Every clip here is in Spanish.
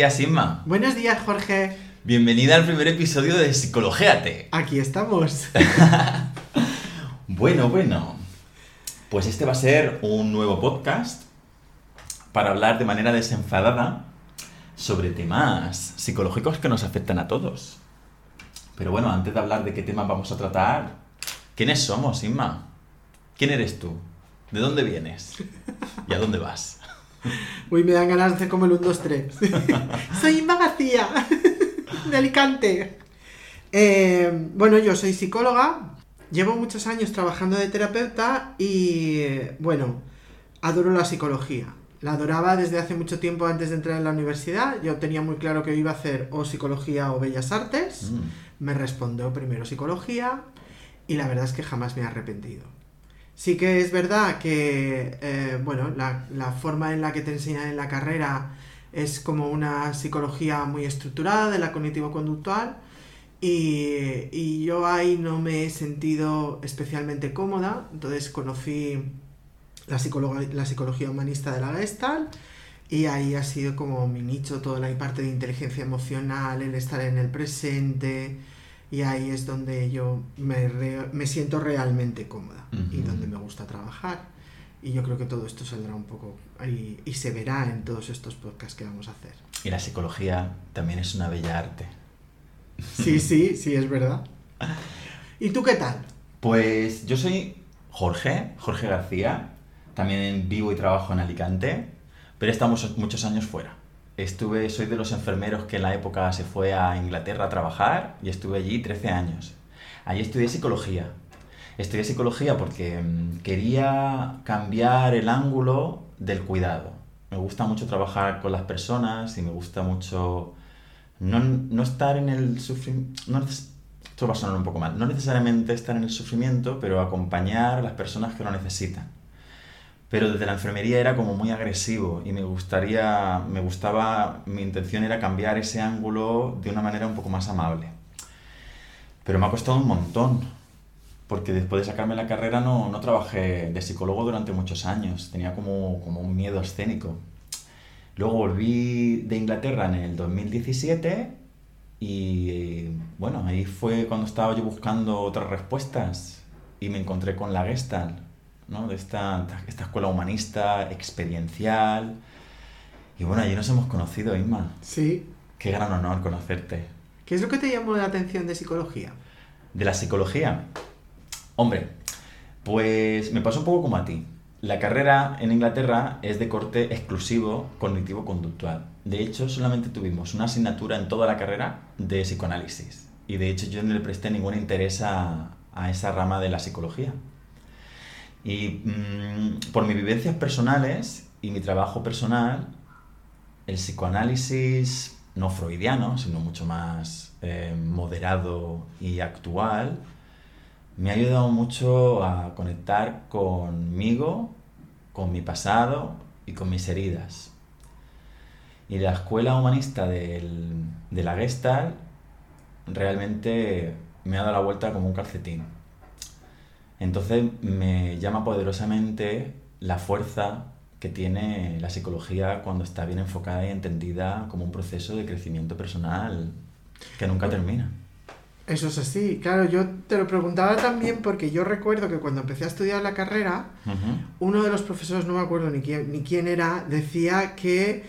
Buenos días, Inma. Buenos días, Jorge. Bienvenida al primer episodio de Psicologéate. Aquí estamos. bueno, bueno. Pues este va a ser un nuevo podcast para hablar de manera desenfadada sobre temas psicológicos que nos afectan a todos. Pero bueno, antes de hablar de qué temas vamos a tratar, ¿quiénes somos, Inma? ¿Quién eres tú? ¿De dónde vienes? ¿Y a dónde vas? Uy, me dan ganas de hacer como el 1, 2, 3. soy Inma García, de Alicante. Eh, bueno, yo soy psicóloga, llevo muchos años trabajando de terapeuta y, bueno, adoro la psicología. La adoraba desde hace mucho tiempo antes de entrar en la universidad. Yo tenía muy claro que iba a hacer o psicología o bellas artes. Mm. Me respondió primero psicología y la verdad es que jamás me he arrepentido. Sí que es verdad que, eh, bueno, la, la, forma en la que te enseñan en la carrera es como una psicología muy estructurada de la cognitivo-conductual y, y, yo ahí no me he sentido especialmente cómoda, entonces conocí la, la psicología humanista de la Gestalt y ahí ha sido como mi nicho, toda la parte de inteligencia emocional, el estar en el presente, y ahí es donde yo me, re, me siento realmente cómoda uh -huh. y donde me gusta trabajar. Y yo creo que todo esto saldrá un poco y, y, se verá en todos estos podcasts que vamos a hacer. Y la psicología también es una bella arte. Sí, sí, sí, es verdad. ¿Y tú qué tal? Pues yo soy Jorge, Jorge García. También vivo y trabajo en Alicante, pero estamos muchos años fuera. Estuve, soy de los enfermeros que en la época se fue a Inglaterra a trabajar y estuve allí 13 años. Allí estudié psicología. Estudié psicología porque quería cambiar el ángulo del cuidado. Me gusta mucho trabajar con las personas y me gusta mucho no, no estar en el sufrimiento. No, esto va a sonar un poco mal. No necesariamente estar en el sufrimiento, pero acompañar a las personas que lo necesitan pero desde la enfermería era como muy agresivo y me gustaría, me gustaba, mi intención era cambiar ese ángulo de una manera un poco más amable. Pero me ha costado un montón, porque después de sacarme la carrera no, no trabajé de psicólogo durante muchos años, tenía como, como un miedo escénico. Luego volví de Inglaterra en el 2017 y bueno, ahí fue cuando estaba yo buscando otras respuestas y me encontré con la Gestalt, ¿no? de esta, esta escuela humanista, experiencial. Y bueno, allí nos hemos conocido, Inma. Sí. Qué gran honor conocerte. ¿Qué es lo que te llamó la atención de psicología? De la psicología. Hombre, pues me pasó un poco como a ti. La carrera en Inglaterra es de corte exclusivo cognitivo-conductual. De hecho, solamente tuvimos una asignatura en toda la carrera de psicoanálisis. Y de hecho yo no le presté ningún interés a, a esa rama de la psicología. Y mmm, por mis vivencias personales y mi trabajo personal, el psicoanálisis no freudiano, sino mucho más eh, moderado y actual, me ha ayudado mucho a conectar conmigo, con mi pasado y con mis heridas. Y la escuela humanista del, de la Gestalt realmente me ha dado la vuelta como un calcetín. Entonces me llama poderosamente la fuerza que tiene la psicología cuando está bien enfocada y entendida como un proceso de crecimiento personal que nunca termina. Eso es así, claro, yo te lo preguntaba también porque yo recuerdo que cuando empecé a estudiar la carrera, uh -huh. uno de los profesores, no me acuerdo ni quién, ni quién era, decía que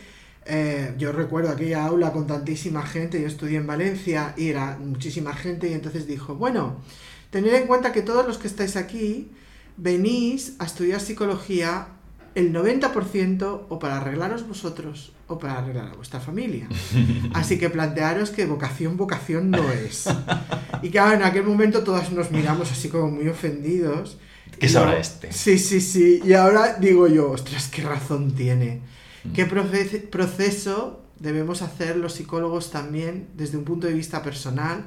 eh, yo recuerdo aquella aula con tantísima gente, yo estudié en Valencia y era muchísima gente y entonces dijo, bueno, Tener en cuenta que todos los que estáis aquí venís a estudiar psicología el 90% o para arreglaros vosotros o para arreglar a vuestra familia. Así que plantearos que vocación, vocación no es. Y claro, en aquel momento todos nos miramos así como muy ofendidos. ¿Qué sabrá este? Sí, sí, sí. Y ahora digo yo, ostras, qué razón tiene. ¿Qué proceso debemos hacer los psicólogos también desde un punto de vista personal?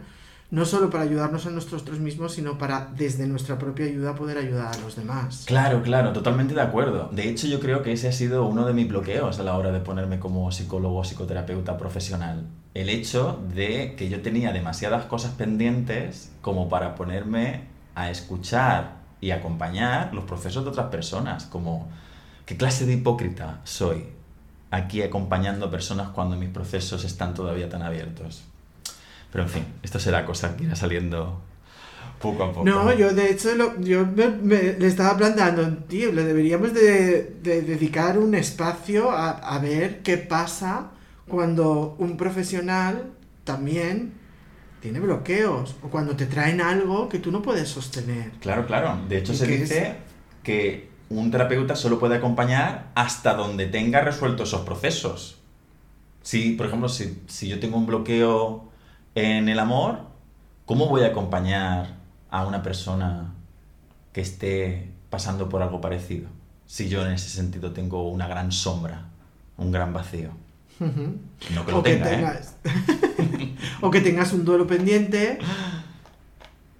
No solo para ayudarnos a nosotros mismos, sino para desde nuestra propia ayuda poder ayudar a los demás. Claro, claro, totalmente de acuerdo. De hecho, yo creo que ese ha sido uno de mis bloqueos a la hora de ponerme como psicólogo o psicoterapeuta profesional. El hecho de que yo tenía demasiadas cosas pendientes como para ponerme a escuchar y acompañar los procesos de otras personas, como ¿qué clase de hipócrita soy? aquí acompañando personas cuando mis procesos están todavía tan abiertos. Pero en fin, esto será cosa que irá saliendo poco a poco. No, yo de hecho lo- yo me, me- le estaba planteando, tío, le deberíamos de, de dedicar un espacio a, a ver qué pasa cuando un profesional también tiene bloqueos o cuando te traen algo que tú no puedes sostener. Claro, claro. De hecho, ¿Y se dice que un terapeuta solo puede acompañar hasta donde tenga resueltos esos procesos. Si, por ejemplo, si, si yo tengo un bloqueo en el amor, ¿cómo voy a acompañar a una persona que esté pasando por algo parecido? Si yo en ese sentido tengo una gran sombra, un gran vacío. No que lo o, que tenga, ¿eh? tengas, o que tengas un duelo pendiente,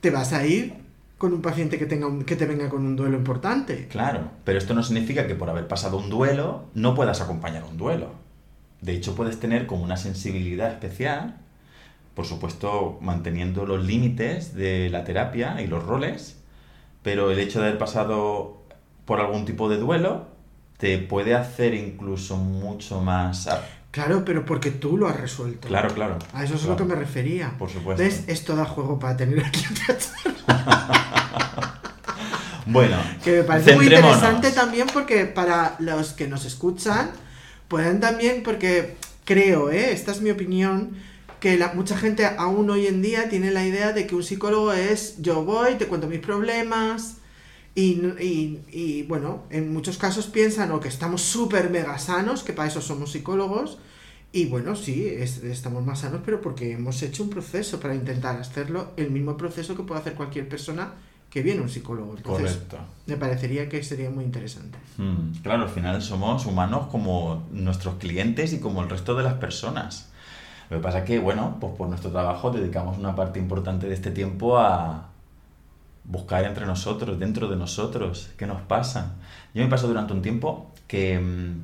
te vas a ir con un paciente que, tenga un- que te venga con un duelo importante. Claro, pero esto no significa que por haber pasado un duelo no puedas acompañar un duelo. De hecho, puedes tener como una sensibilidad especial, por supuesto manteniendo los límites de la terapia y los roles, pero el hecho de haber pasado por algún tipo de duelo te puede hacer incluso mucho más... Claro, pero porque tú lo has resuelto. Claro, claro. A eso es a lo que me refería. Por supuesto. ¿Ves? Esto da juego para tener aquí. Bueno, Que me parece muy interesante también porque para los que nos escuchan, pueden también, porque creo, ¿eh? esta es mi opinión, que la, mucha gente aún hoy en día tiene la idea de que un psicólogo es yo voy, te cuento mis problemas. Y, no- y- y, bueno, en muchos casos piensan o que estamos súper mega sanos, que para eso somos psicólogos, y bueno, sí, es- estamos más sanos, pero porque hemos hecho un proceso para intentar hacerlo, el mismo proceso que puede hacer cualquier persona que viene un psicólogo. Entonces, Correcto. me parecería que sería muy interesante. Mm, Claro, al final somos humanos como nuestros clientes y como el resto de las personas. Lo que pasa es que, bueno, pues por nuestro trabajo dedicamos una parte importante de este tiempo a buscar entre nosotros, dentro de nosotros, qué nos pasa. Yo me pasó durante un tiempo que mm,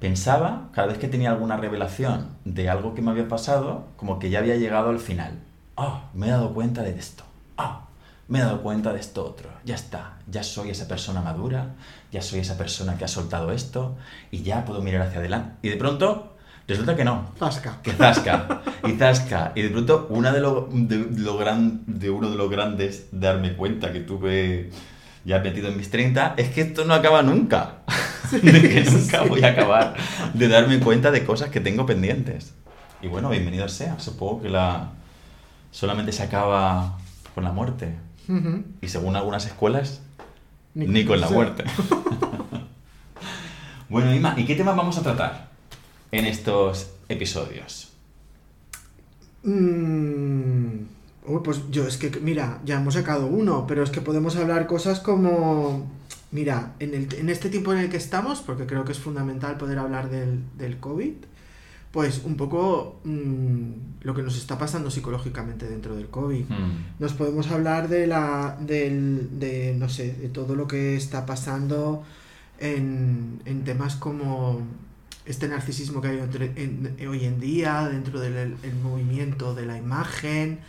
pensaba, cada vez que tenía alguna revelación de algo que me había pasado, como que ya había llegado al final. Ah, me he dado cuenta de esto. Ah, me he dado cuenta de esto otro. Ya está, ya soy esa persona madura, ya soy esa persona que ha soltado esto y ya puedo mirar hacia adelante. Y de pronto, resulta que no, Zasca. que zasca. Y zasca. Y de pronto una de lo, de, lo gran, de uno de los grandes darme cuenta que tuve ya metido en mis 30 es que esto no acaba nunca. De que nunca voy a acabar de darme cuenta de cosas que tengo pendientes. Y bueno bienvenido sea. Supongo que la solamente se acaba con la muerte. Ujú. y según algunas escuelas ni, con la sí. muerte. Bueno Ima ¿y qué tema vamos a tratar en estos episodios? Mm, pues yo es que, mira, ya hemos sacado uno, pero es que podemos hablar cosas como, mira, en, el, en este tiempo en el que estamos, porque creo que es fundamental poder hablar del, del COVID, pues un poco mm, lo que nos está pasando psicológicamente dentro del COVID. Hmm. Nos podemos hablar de la del, de no sé, de todo lo que está pasando en, en temas como este narcisismo que hay entre- en- hoy en día dentro del el- movimiento de la imagen,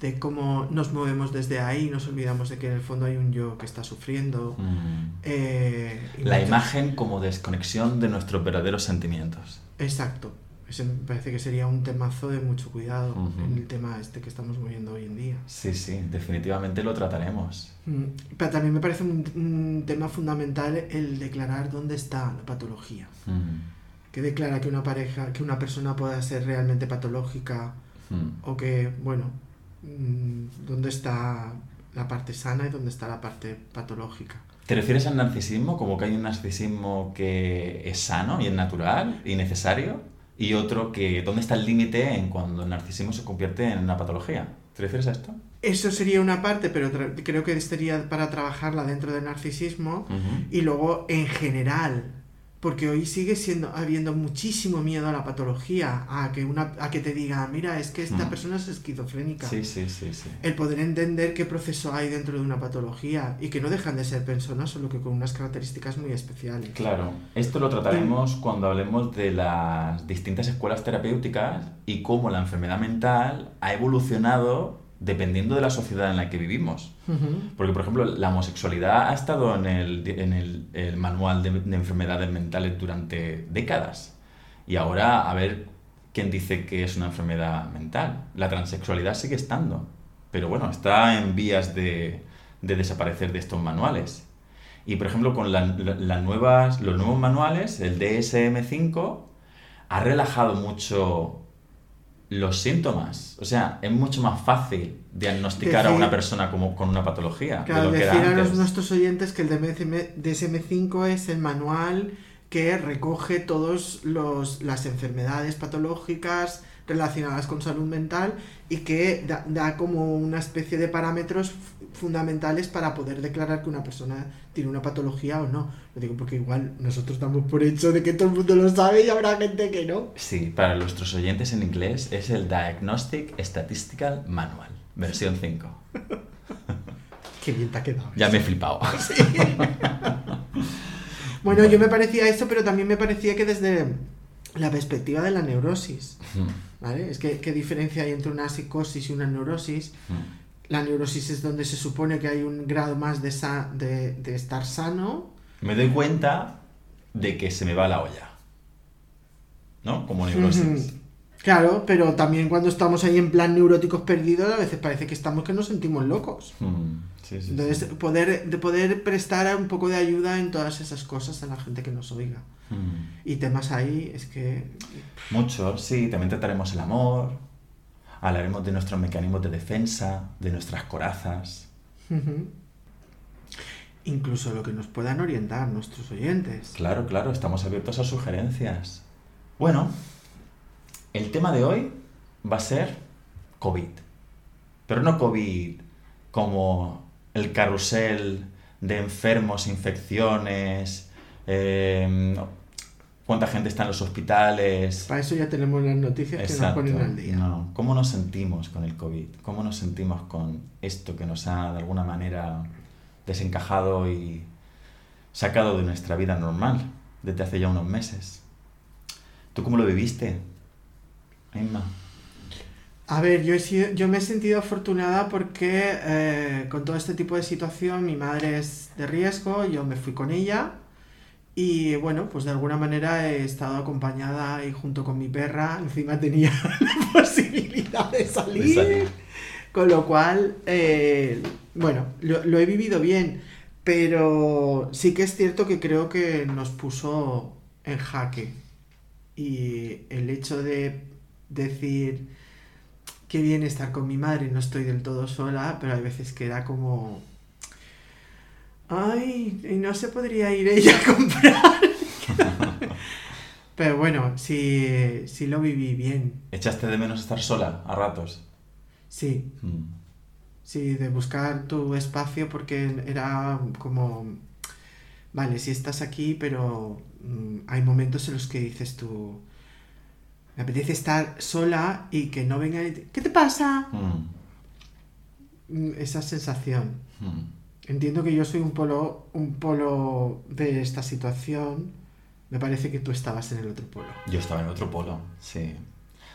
de cómo nos movemos desde ahí, nos olvidamos de que en el fondo hay un yo que está sufriendo. Mm. Eh, y La imagen como desconexión de nuestros verdaderos sentimientos. Exacto. Ese me parece que sería un temazo de mucho cuidado Ujú. en el tema este que estamos moviendo hoy en día. Sí, sí, definitivamente lo trataremos. Mm, Pero también me parece un, un tema fundamental el declarar dónde está la patología. Mm. Que declara que una pareja, que una persona pueda ser realmente patológica Mm. o que, bueno, mm, dónde está la parte sana y dónde está la parte patológica. ¿Te refieres al narcisismo como que hay un narcisismo que es sano y es natural y necesario? Y otro que, ¿dónde está el límite en cuando el narcisismo se convierte en una patología? ¿Te refieres a esto? Eso sería una parte, pero creo que sería para trabajarla dentro del narcisismo y luego en general, porque hoy sigue siendo habiendo muchísimo miedo a la patología, a que una a que te diga, mira, es que esta Mm. persona es esquizofrénica. Sí, sí, sí, sí. El poder entender qué proceso hay dentro de una patología y que no dejan de ser personas, solo que con unas características muy especiales. Claro, esto lo trataremos cuando hablemos de las distintas escuelas terapéuticas y cómo la enfermedad mental ha evolucionado dependiendo de la sociedad en la que vivimos. Porque, por ejemplo, la homosexualidad ha estado en el, en el, el manual de, de enfermedades mentales durante décadas. Y ahora a ver quién dice que es una enfermedad mental. La transexualidad sigue estando, pero bueno, está en vías de, de desaparecer de estos manuales. Y por ejemplo, con la- nuevas, los nuevos manuales, el DSM5, ha relajado mucho los síntomas. O sea, es mucho más fácil diagnosticar a una persona como, con una patología. de Claro, lo que decir era a los, nuestros oyentes que el DSM, DSM5 es el manual que recoge todas las enfermedades patológicas relacionadas con salud mental y que da, da como una especie de parámetros fundamentales para poder declarar que una persona tiene una patología o no. Lo digo porque igual nosotros damos por hecho de que todo el mundo lo sabe y habrá gente que no. Sí, para nuestros oyentes en inglés es el Diagnostic Statistical Manual, versión 5. Qué bien te ha quedado. Ya me he flipado. Bueno, yo me parecía eso, pero también me parecía que desde la perspectiva de la neurosis, ¿vale? Es que qué diferencia hay entre una psicosis y una neurosis. La neurosis es donde se supone que hay un grado más de, sa- de, de estar sano. Me doy cuenta de que se me va la olla. ¿No? Como neurosis. Claro, pero también cuando estamos ahí en plan neuróticos perdidos, a veces parece que estamos que nos sentimos locos. Sí, sí, Entonces, sí. poder, de poder prestar un poco de ayuda en todas esas cosas a la gente que nos oiga. Mm. Y temas ahí, es que... Mucho, sí. También trataremos el amor. Hablaremos de nuestros mecanismos de defensa, de nuestras corazas. Incluso lo que nos puedan orientar nuestros oyentes. Claro, claro, estamos abiertos a sugerencias. Bueno, el tema de hoy va a ser COVID. Pero no COVID como el carrusel de enfermos, infecciones, eh, cuánta gente está en los hospitales. Para eso ya tenemos las noticias que nos Exacto. ponen al día. No, ¿Cómo nos sentimos con el COVID? ¿Cómo nos sentimos con esto que nos ha de alguna manera desencajado y sacado de nuestra vida normal desde hace ya unos meses? ¿Tú cómo lo viviste, Emma? A ver, yo, he sido- yo me he sentido afortunada porque eh, con todo este tipo de situación mi madre es de riesgo, yo me fui con ella y bueno, pues de alguna manera he estado acompañada y junto con mi perra, encima tenía la posibilidad de salir, De salir. con lo cual, eh, bueno, lo, lo he vivido bien, pero sí que es cierto que creo que nos puso en jaque y el hecho de decir qué bien estar con mi madre, no estoy del todo sola, pero hay veces que era como... Ay, y no se podría ir ella a comprar. pero bueno, sí, sí lo viví bien. ¿Echaste de menos estar sola a ratos? Sí, Mm. sí, de buscar tu espacio porque era como... Vale, sí estás aquí, pero mm, hay momentos en los que dices tú... Me apetece estar sola y que no venga... y te- ¿Qué te pasa? Mm. Mm, Esa sensación. Mm. Entiendo que yo soy un polo, un polo de esta situación. Me parece que tú estabas en el otro polo. Yo estaba en otro polo, sí.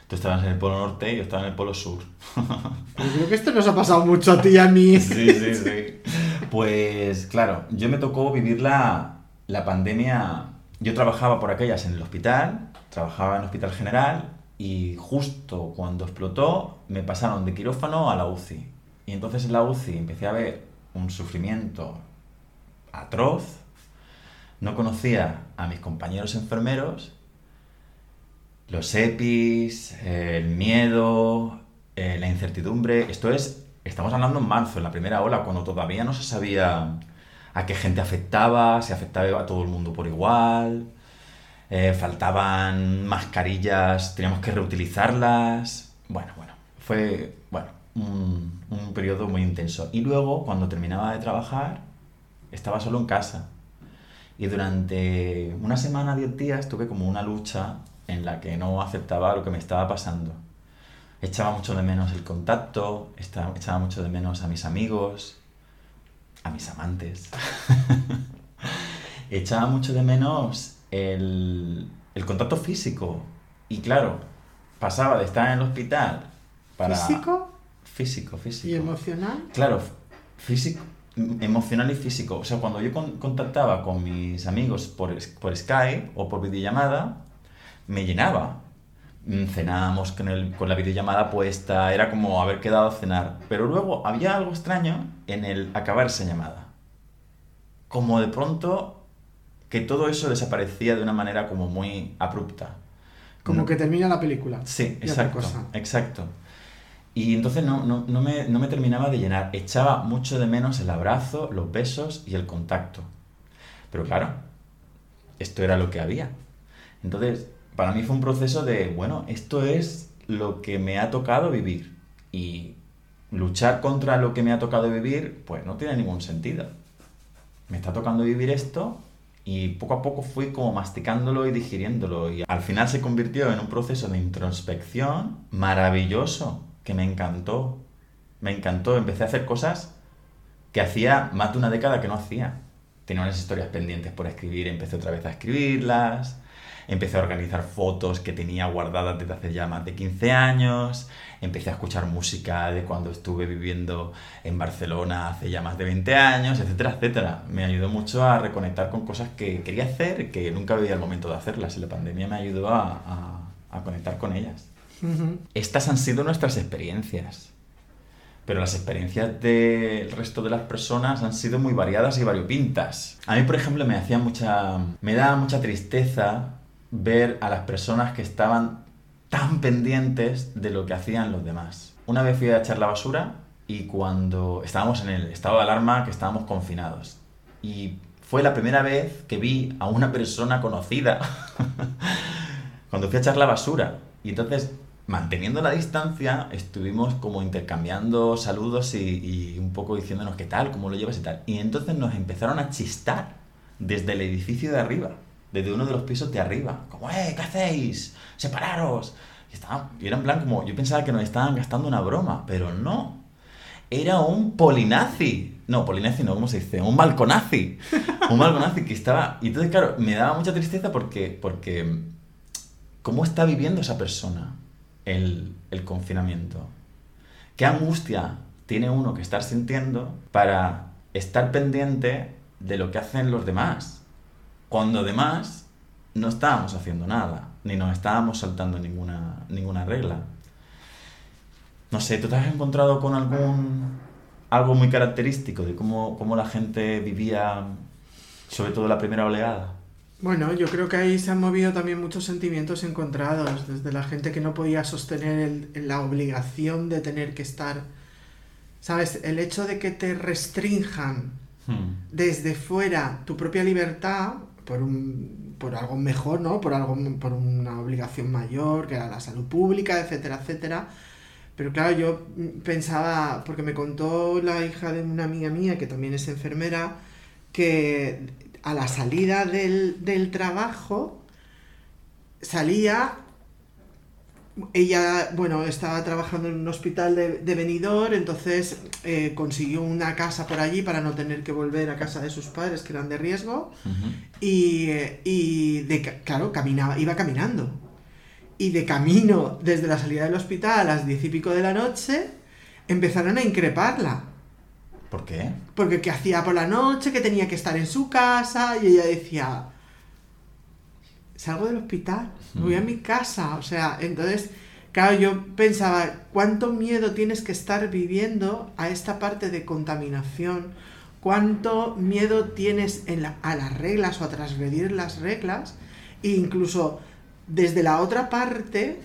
Tú estabas en el polo norte y yo estaba en el polo sur. Pero creo que esto nos ha pasado mucho a ti y a mí. Sí, sí, sí. Pues claro, yo me tocó vivir la, la pandemia. Yo trabajaba por aquellas en el hospital, trabajaba en el hospital general y justo cuando explotó me pasaron de quirófano a la UCI. Y entonces en la UCI empecé a ver un sufrimiento atroz. No conocía a mis compañeros enfermeros. Los EPIs, el miedo, eh, la incertidumbre. Esto es, estamos hablando en marzo, en la primera ola, cuando todavía no se sabía a qué gente afectaba, si afectaba a todo el mundo por igual. eh, faltaban mascarillas, teníamos que reutilizarlas. Bueno, bueno, fue un, un periodo muy intenso. Y luego, cuando terminaba de trabajar, estaba solo en casa. Y durante una semana, diez días, tuve como una lucha en la que no aceptaba lo que me estaba pasando. Echaba mucho de menos el contacto, echaba mucho de menos a mis amigos, a mis amantes. echaba mucho de menos el, el contacto físico. Y claro, pasaba de estar en el hospital para... ¿Físico Físico, físico. y emocional? Claro, físico, emocional y físico. O sea, cuando yo con- contactaba con mis amigos por, por Skype o por videollamada, me llenaba. Mm, Cenábamos con, el, con la videollamada puesta, era como haber quedado a cenar. Pero luego había algo extraño en el acabar esa llamada. Como de pronto que todo eso desaparecía de una manera como muy abrupta. Como No- que termina la película. Sí, exacto, cosa. exacto. Y entonces no, no, no me, no me terminaba de llenar. Echaba mucho de menos el abrazo, los besos y el contacto. Pero claro, esto era lo que había. Entonces, para mí fue un proceso de, bueno, esto es lo que me ha tocado vivir. Y luchar contra lo que me ha tocado vivir, pues no tiene ningún sentido. Me está tocando vivir esto y poco a poco fui como masticándolo y digiriéndolo. Y al final se convirtió en un proceso de introspección maravilloso, que me encantó. Me encantó. Empecé a hacer cosas que hacía más de una década que no hacía. Tenía unas historias pendientes por escribir, empecé otra vez a escribirlas. Empecé a organizar fotos que tenía guardadas desde hace ya más de 15 años. Empecé a escuchar música de cuando estuve viviendo en Barcelona hace ya más de 20 años, etcétera, etcétera. Me ayudó mucho a reconectar con cosas que quería hacer que nunca veía el momento de hacerlas. Y la pandemia me ayudó a- a conectar con ellas. Estas han sido nuestras experiencias. Pero las experiencias del resto de las personas han sido muy variadas y variopintas. A mí, por ejemplo, me hacía mucha. me daba mucha tristeza ver a las personas que estaban tan pendientes de lo que hacían los demás. Una vez fui a echar la basura y cuando estábamos en el estado de alarma que estábamos confinados. Y fue la primera vez que vi a una persona conocida cuando fui a echar la basura. Y entonces, manteniendo la distancia, estuvimos como intercambiando saludos y, un poco diciéndonos qué tal, cómo lo llevas y tal. Y entonces nos empezaron a chistar desde el edificio de arriba, desde uno de los pisos de arriba. Como, ¡eh, qué hacéis! ¡Separaros! Y, estaba, y era en plan como, yo pensaba que nos estaban gastando una broma, pero no. Era un polinazi. No, polinazi no, ¿cómo se dice? Un balconazi. Un balconazi que estaba... Y entonces, claro, me daba mucha tristeza porque... porque ¿Cómo está viviendo esa persona el, confinamiento? ¿Qué angustia tiene uno que estar sintiendo para estar pendiente de lo que hacen los demás? Cuando además no estábamos haciendo nada, ni nos estábamos saltando ninguna, ninguna regla. No sé, ¿tú te has encontrado con algún algo muy característico de cómo, cómo la gente vivía, sobre todo la primera oleada? Bueno, yo creo que ahí se han movido también muchos sentimientos encontrados, desde la gente que no podía sostener el- la obligación de tener que estar, ¿sabes? El hecho de que te restrinjan Hmm. desde fuera tu propia libertad por un por algo mejor, ¿no? Por algo por una obligación mayor, que era la salud pública, etcétera, etcétera. Pero claro, yo pensaba, porque me contó la hija de una amiga mía, que también es enfermera, que a la salida del, del trabajo salía ella, bueno, estaba trabajando en un hospital de, de Benidorm, entonces eh, consiguió una casa por allí para no tener que volver a casa de sus padres, que eran de riesgo, y, eh, y de, claro, caminaba, iba caminando. Y de camino, desde la salida del hospital a las diez y pico de la noche, empezaron a increparla. ¿Por qué? Porque qué hacía por la noche, que tenía que estar en su casa, y ella decía, salgo del hospital, me voy a mi casa. O sea, entonces, claro, yo pensaba, ¿cuánto miedo tienes que estar viviendo a esta parte de contaminación? ¿Cuánto miedo tienes en la- a las reglas o a transgredir las reglas? E incluso desde la otra parte.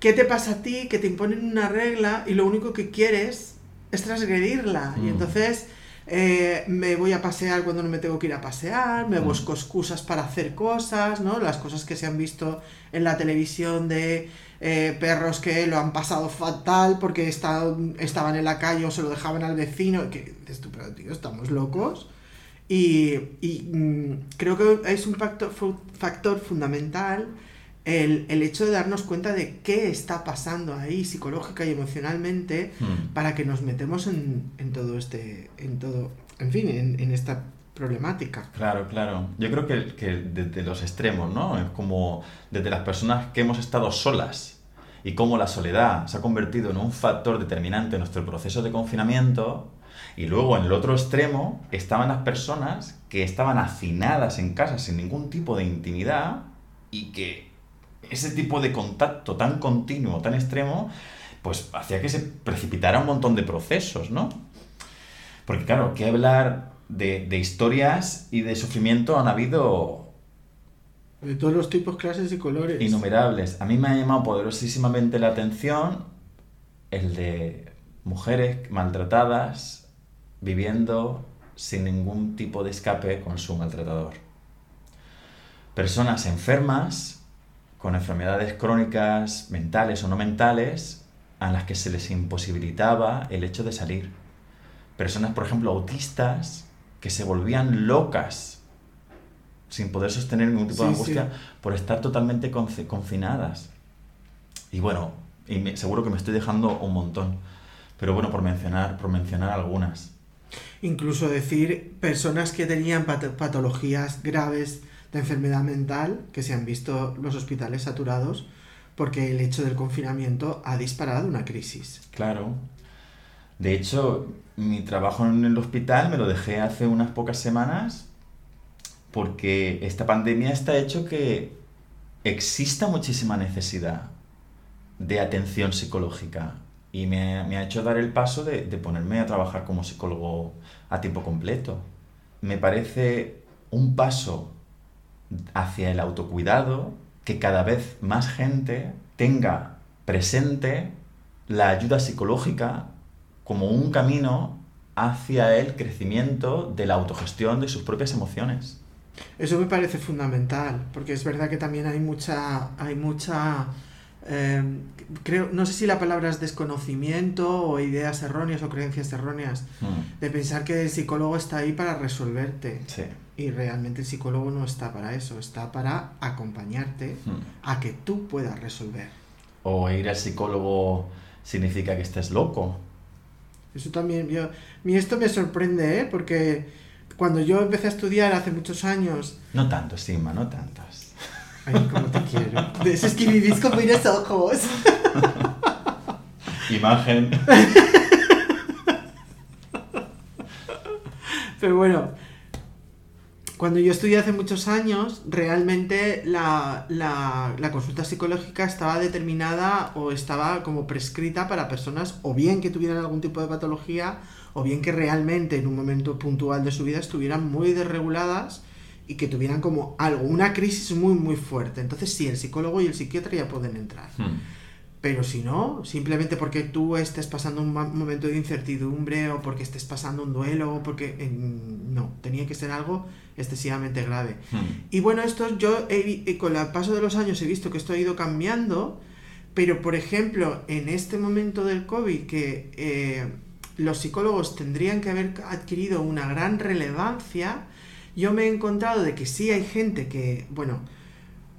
¿qué te pasa a ti que te imponen una regla y lo único que quieres es transgredirla? Y Mm. entonces eh, me voy a pasear cuando no me tengo que ir a pasear, me Mm. busco excusas para hacer cosas, ¿no? Las cosas que se han visto en la televisión de eh, perros que lo han pasado fatal porque está- estaban en la calle o se lo dejaban al vecino, que dices tú, pero tío, estamos locos. Y, y, mm, creo que es un factor, factor fundamental el, el hecho de darnos cuenta de qué está pasando ahí psicológica y emocionalmente Hmm. para que nos metemos en, en todo este, en todo, en fin, en, en esta problemática. Claro, claro. Yo creo que, que desde los extremos, ¿no? Es como desde las personas que hemos estado solas y cómo la soledad se ha convertido en un factor determinante en nuestro proceso de confinamiento. Y luego en el otro extremo estaban las personas que estaban hacinadas en casa sin ningún tipo de intimidad y que ese tipo de contacto tan continuo, tan extremo, pues hacía que se precipitara un montón de procesos, ¿no? Porque claro, que hablar de, de historias y de sufrimiento han habido De todos los tipos, clases y colores. innumerables. A mí me ha llamado poderosísimamente la atención el de mujeres maltratadas viviendo sin ningún tipo de escape con su maltratador. Personas enfermas, con enfermedades crónicas, mentales o no mentales, a las que se les imposibilitaba el hecho de salir. Personas, por ejemplo, autistas, que se volvían locas sin poder sostener ningún tipo de angustia sí. por estar totalmente confi- confinadas. Y bueno, y me- seguro que me estoy dejando un montón. Pero bueno, por mencionar, por mencionar algunas. Incluso decir personas que tenían pat- patologías graves de enfermedad mental, que se han visto los hospitales saturados, porque el hecho del confinamiento ha disparado una crisis. Claro. De hecho, mi trabajo en el hospital me lo dejé hace unas pocas semanas porque esta pandemia está hecho que exista muchísima necesidad de atención psicológica y me, me ha hecho dar el paso de, de ponerme a trabajar como psicólogo a tiempo completo. Me parece un paso hacia el autocuidado que cada vez más gente tenga presente la ayuda psicológica como un camino hacia el crecimiento de la autogestión de sus propias emociones. Eso me parece fundamental, porque es verdad que también hay mucha, hay mucha, eh, creo, no sé si la palabra es desconocimiento o ideas erróneas o creencias erróneas, Mm, de pensar que el psicólogo está ahí para resolverte. Sí. Y realmente el psicólogo no está para eso, está para acompañarte Mm. a que tú puedas resolver. O ir al psicólogo significa que estés loco. Eso también, yo, a mí esto me sorprende, ¿eh? Porque cuando yo empecé a estudiar hace muchos años, No tantos, Sima, no tantos. Ay, cómo te quiero. De eso es que vivís con buenos ojos. Imagen. Pero bueno, cuando yo estudié hace muchos años, realmente la, la, la consulta psicológica estaba determinada o estaba como prescrita para personas o bien que tuvieran algún tipo de patología o bien que realmente en un momento puntual de su vida estuvieran muy desreguladas y que tuvieran como algo, una crisis muy muy fuerte. Entonces sí, el psicólogo y el psiquiatra ya pueden entrar. Mm. Pero si no, simplemente porque tú estés pasando un momento de incertidumbre o porque estés pasando un duelo o porque... eh, no, tenía que ser algo excesivamente grave. Mm. Y bueno, esto yo he eh, con el paso de los años he visto que esto ha ido cambiando, pero por ejemplo, en este momento del COVID que eh, los psicólogos tendrían que haber adquirido una gran relevancia, yo me he encontrado de que sí hay gente que, bueno,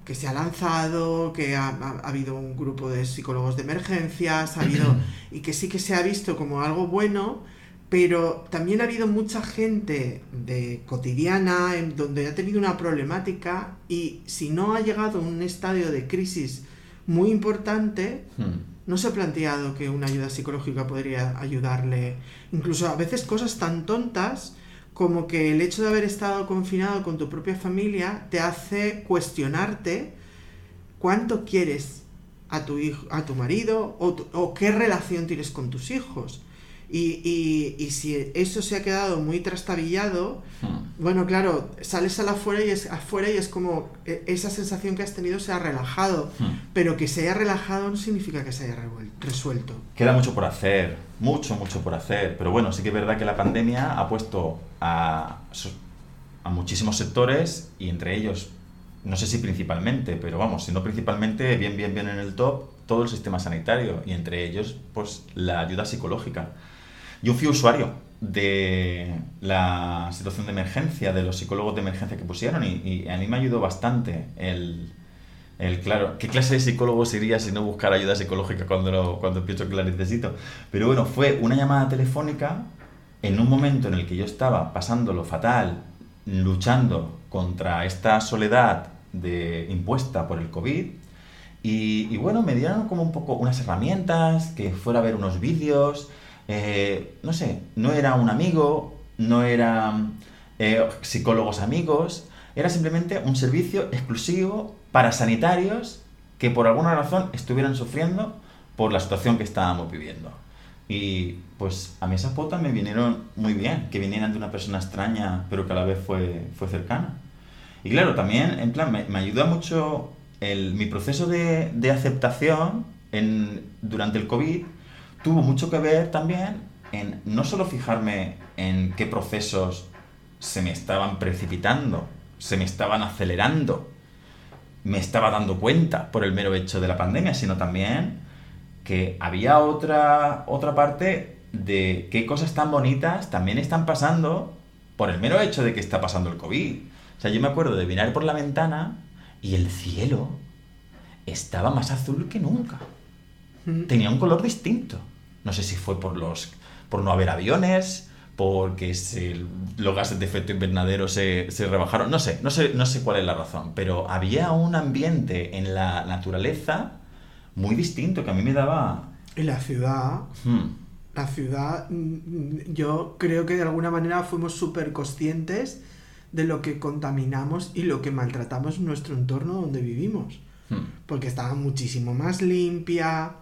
que se ha lanzado, que ha, ha- ha habido un grupo de psicólogos de emergencias, ha habido, y que sí que se ha visto como algo bueno, pero también ha habido mucha gente de cotidiana en donde ha tenido una problemática y si no ha llegado a un estadio de crisis muy importante, Mm. no se ha planteado que una ayuda psicológica podría ayudarle. Incluso a veces cosas tan tontas como que el hecho de haber estado confinado con tu propia familia te hace cuestionarte cuánto quieres a tu hijo, a tu marido o, o qué relación tienes con tus hijos. Y, y- y si eso se ha quedado muy trastabillado, Mm. bueno, claro, sales a la afuera y es afuera y es como eh, esa sensación que has tenido se ha relajado. Mm. Pero que se haya relajado no significa que se haya resuelto. Queda mucho por hacer, mucho, mucho por hacer. Pero bueno, sí que es verdad que la pandemia ha puesto a, a muchísimos sectores y entre ellos, no sé si principalmente, pero vamos, si no principalmente, bien, bien, bien en el top, todo el sistema sanitario y entre ellos, pues la ayuda psicológica. Yo fui usuario de la situación de emergencia, de los psicólogos de emergencia que pusieron y, a mí me ayudó bastante el, el, claro, ¿qué clase de psicólogo sería si no buscar ayuda psicológica cuando, lo- cuando pienso que la necesito? Pero bueno, fue una llamada telefónica en un momento en el que yo estaba pasándolo fatal, luchando contra esta soledad de, impuesta por el COVID. Y, y bueno, me dieron como un poco unas herramientas, que fuera a ver unos vídeos, eh, no sé, no era un amigo, no eran eh, psicólogos amigos, era simplemente un servicio exclusivo para sanitarios que por alguna razón estuvieran sufriendo por la situación que estábamos viviendo. Y pues a mí esas potas me vinieron muy bien, que vinieran de una persona extraña, pero que a la vez fue, fue cercana. Y claro, también, en plan, me, me ayuda mucho el, mi proceso de, de aceptación en, durante el COVID, tuvo mucho que ver también en no solo fijarme en qué procesos se me estaban precipitando, se me estaban acelerando, me estaba dando cuenta por el mero hecho de la pandemia, sino también que había otra, otra parte de qué cosas tan bonitas también están pasando por el mero hecho de que está pasando el COVID. O sea, yo me acuerdo de mirar por la ventana y el cielo estaba más azul que nunca. Tenía un color distinto. No sé si fue por los por no haber aviones, porque se, los gases de efecto invernadero se, se, rebajaron. No sé, no sé, no sé cuál es la razón, pero había un ambiente en la naturaleza muy distinto que a mí me daba. Y la ciudad. Hmm. La ciudad, mm, yo creo que de alguna manera fuimos súper conscientes de lo que contaminamos y lo que maltratamos en nuestro entorno donde vivimos. Hmm. Porque estaba muchísimo más limpia.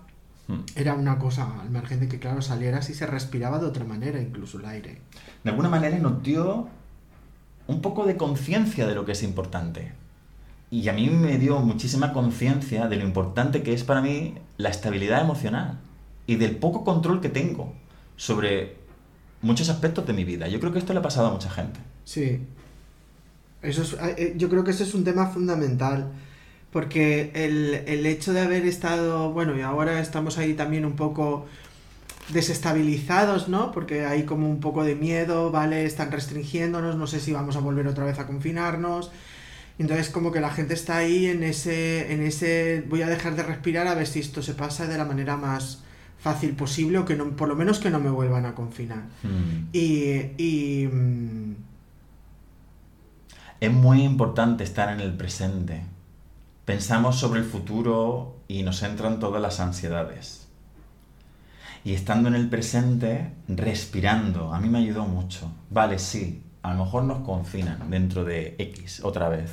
Hmm. Era una cosa al margen de que, claro, salieras y se respiraba de otra manera, incluso el aire. De alguna manera nos dio un poco de conciencia de lo que es importante. Y a mí me dio muchísima conciencia de lo importante que es para mí la estabilidad emocional y del poco control que tengo sobre muchos aspectos de mi vida. Yo creo que esto le ha pasado a mucha gente. Sí. Eso es, eh, yo creo que ese es un tema fundamental. Porque el, el hecho de haber estado, bueno, y ahora estamos ahí también un poco desestabilizados, ¿no? Porque hay como un poco de miedo, ¿vale? Están restringiéndonos, no sé si vamos a volver otra vez a confinarnos. Entonces como que la gente está ahí en ese, en ese, voy a dejar de respirar a ver si esto se pasa de la manera más fácil posible o que no, por lo menos que no me vuelvan a confinar. Hmm. Y, y mm, Es muy importante estar en el presente. Pensamos sobre el futuro y nos entran todas las ansiedades. Y estando en el presente, respirando, a mí me ayudó mucho. Vale, sí, a lo mejor nos confinan dentro de X otra vez.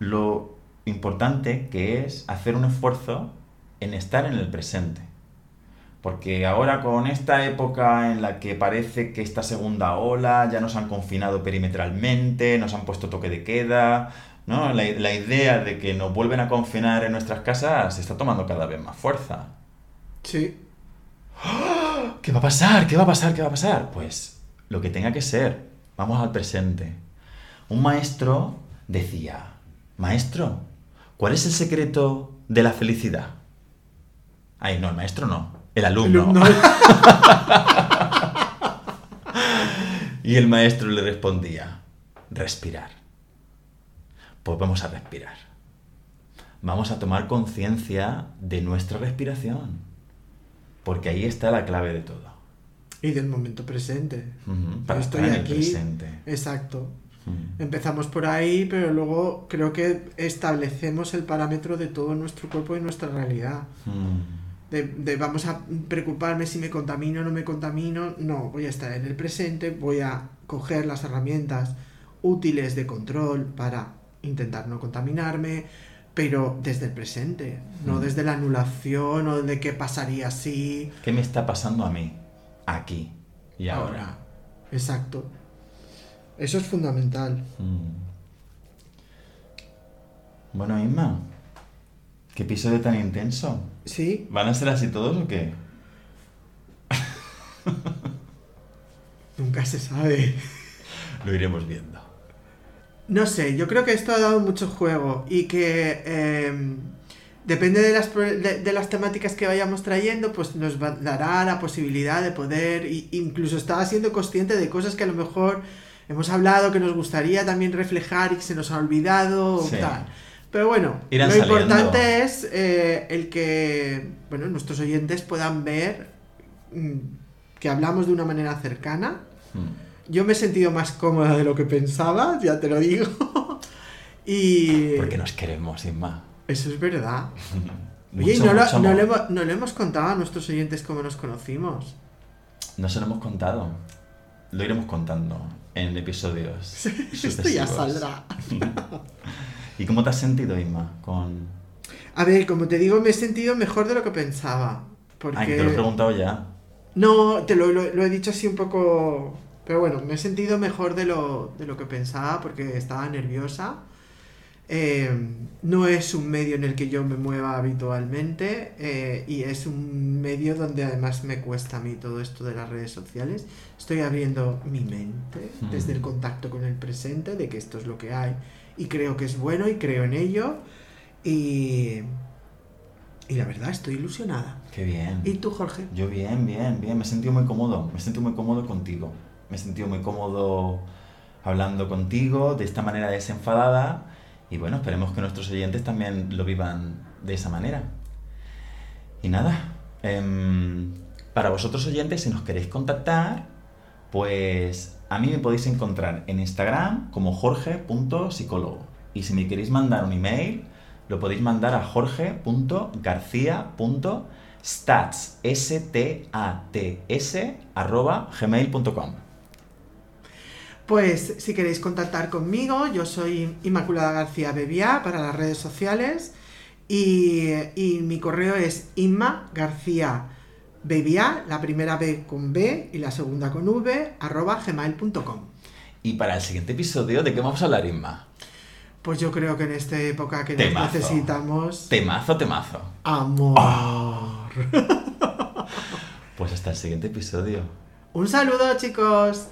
Lo importante que es hacer un esfuerzo en estar en el presente. Porque ahora con esta época en la que parece que esta segunda ola ya nos han confinado perimetralmente, nos han puesto toque de queda, ¿no? La, la idea de que nos vuelven a confinar en nuestras casas está tomando cada vez más fuerza. sí, ¿Qué va a pasar? ¿Qué va a pasar? ¿Qué va a pasar? Pues lo que tenga que ser. Vamos al presente. Un maestro decía, maestro, ¿cuál es el secreto de la felicidad? Ay, no, el maestro no, el alumno. alumno. Y el maestro le respondía, respirar. Pues vamos a respirar. Vamos a tomar conciencia de nuestra respiración. Porque ahí está la clave de todo. y del momento presente. Para Yo estoy estar en el aquí. presente. Exacto. Empezamos por ahí, pero luego creo que establecemos el parámetro de todo nuestro cuerpo y nuestra realidad. De, de vamos a preocuparme si me contamino o no me contamino. No, voy a estar en el presente, voy a coger las herramientas útiles de control para intentar no contaminarme, pero desde el presente, no Mm. desde la anulación o de qué pasaría si. ¿Qué me está pasando a mí? Aquí y ahora. Exacto. Eso es fundamental. Mm. Bueno, Isma, ¿qué episodio tan intenso? Sí, ¿Van a ser así todos o qué? nunca se sabe. Lo iremos viendo. No sé, yo creo que esto ha dado mucho juego y que eh, depende de las, de, de las temáticas que vayamos trayendo, pues nos dará la posibilidad de poder, y- incluso estaba siendo consciente de cosas que a lo mejor hemos hablado, que nos gustaría también reflejar y que se nos ha olvidado o tal. Pero bueno, Irán lo saliendo. importante es eh, el que bueno, nuestros oyentes puedan ver mm, que hablamos de una manera cercana. Mm. Yo me he sentido más cómoda de lo que pensaba, ya te lo digo. y Porque nos queremos, Isma. eso es verdad. Oye, Mucho, no, lo, no le hemos, no le hemos contado a nuestros oyentes cómo nos conocimos. No se lo hemos contado. Lo iremos contando en episodios. Esto ya saldrá. ¿Y cómo te has sentido, Isma? Con... A ver, como te digo, me he sentido mejor de lo que pensaba. Porque... Ay, te lo he preguntado ya. No, te lo, lo- lo he dicho así un poco... Pero bueno, me he sentido mejor de lo, de lo que pensaba porque estaba nerviosa. Eh, no es un medio en el que yo me mueva habitualmente eh, y es un medio donde además me cuesta a mí todo esto de las redes sociales. Estoy abriendo mi mente Mm. desde el contacto con el presente de que esto es lo que hay y creo que es bueno y creo en ello y, y la verdad estoy ilusionada. Qué bien. ¿Y tú, Jorge? Yo bien, bien, bien. Me he sentido muy cómodo. Me he sentido muy cómodo contigo. Me he sentido muy cómodo hablando contigo de esta manera desenfadada. Y bueno, esperemos que nuestros oyentes también lo vivan de esa manera. Y nada, em, para vosotros oyentes, si nos queréis contactar, pues a mí me podéis encontrar en Instagram como jorge.psicólogo. Y si me queréis mandar un email, lo podéis mandar a jorge.garcía.stats, S-T-A-T-S, arroba gmail.com. Pues si queréis contactar conmigo, yo soy Inmaculada García Bebiá para las redes sociales y, y mi correo es Inma García Bebiá, la primera B con B y la segunda con V, arroba gmail.com. Y para el siguiente episodio, ¿de qué vamos a hablar, Inma? Pues yo creo que en esta época que Temazo. necesitamos Temazo, temazo. amor. Pues hasta el siguiente episodio. Un saludo chicos.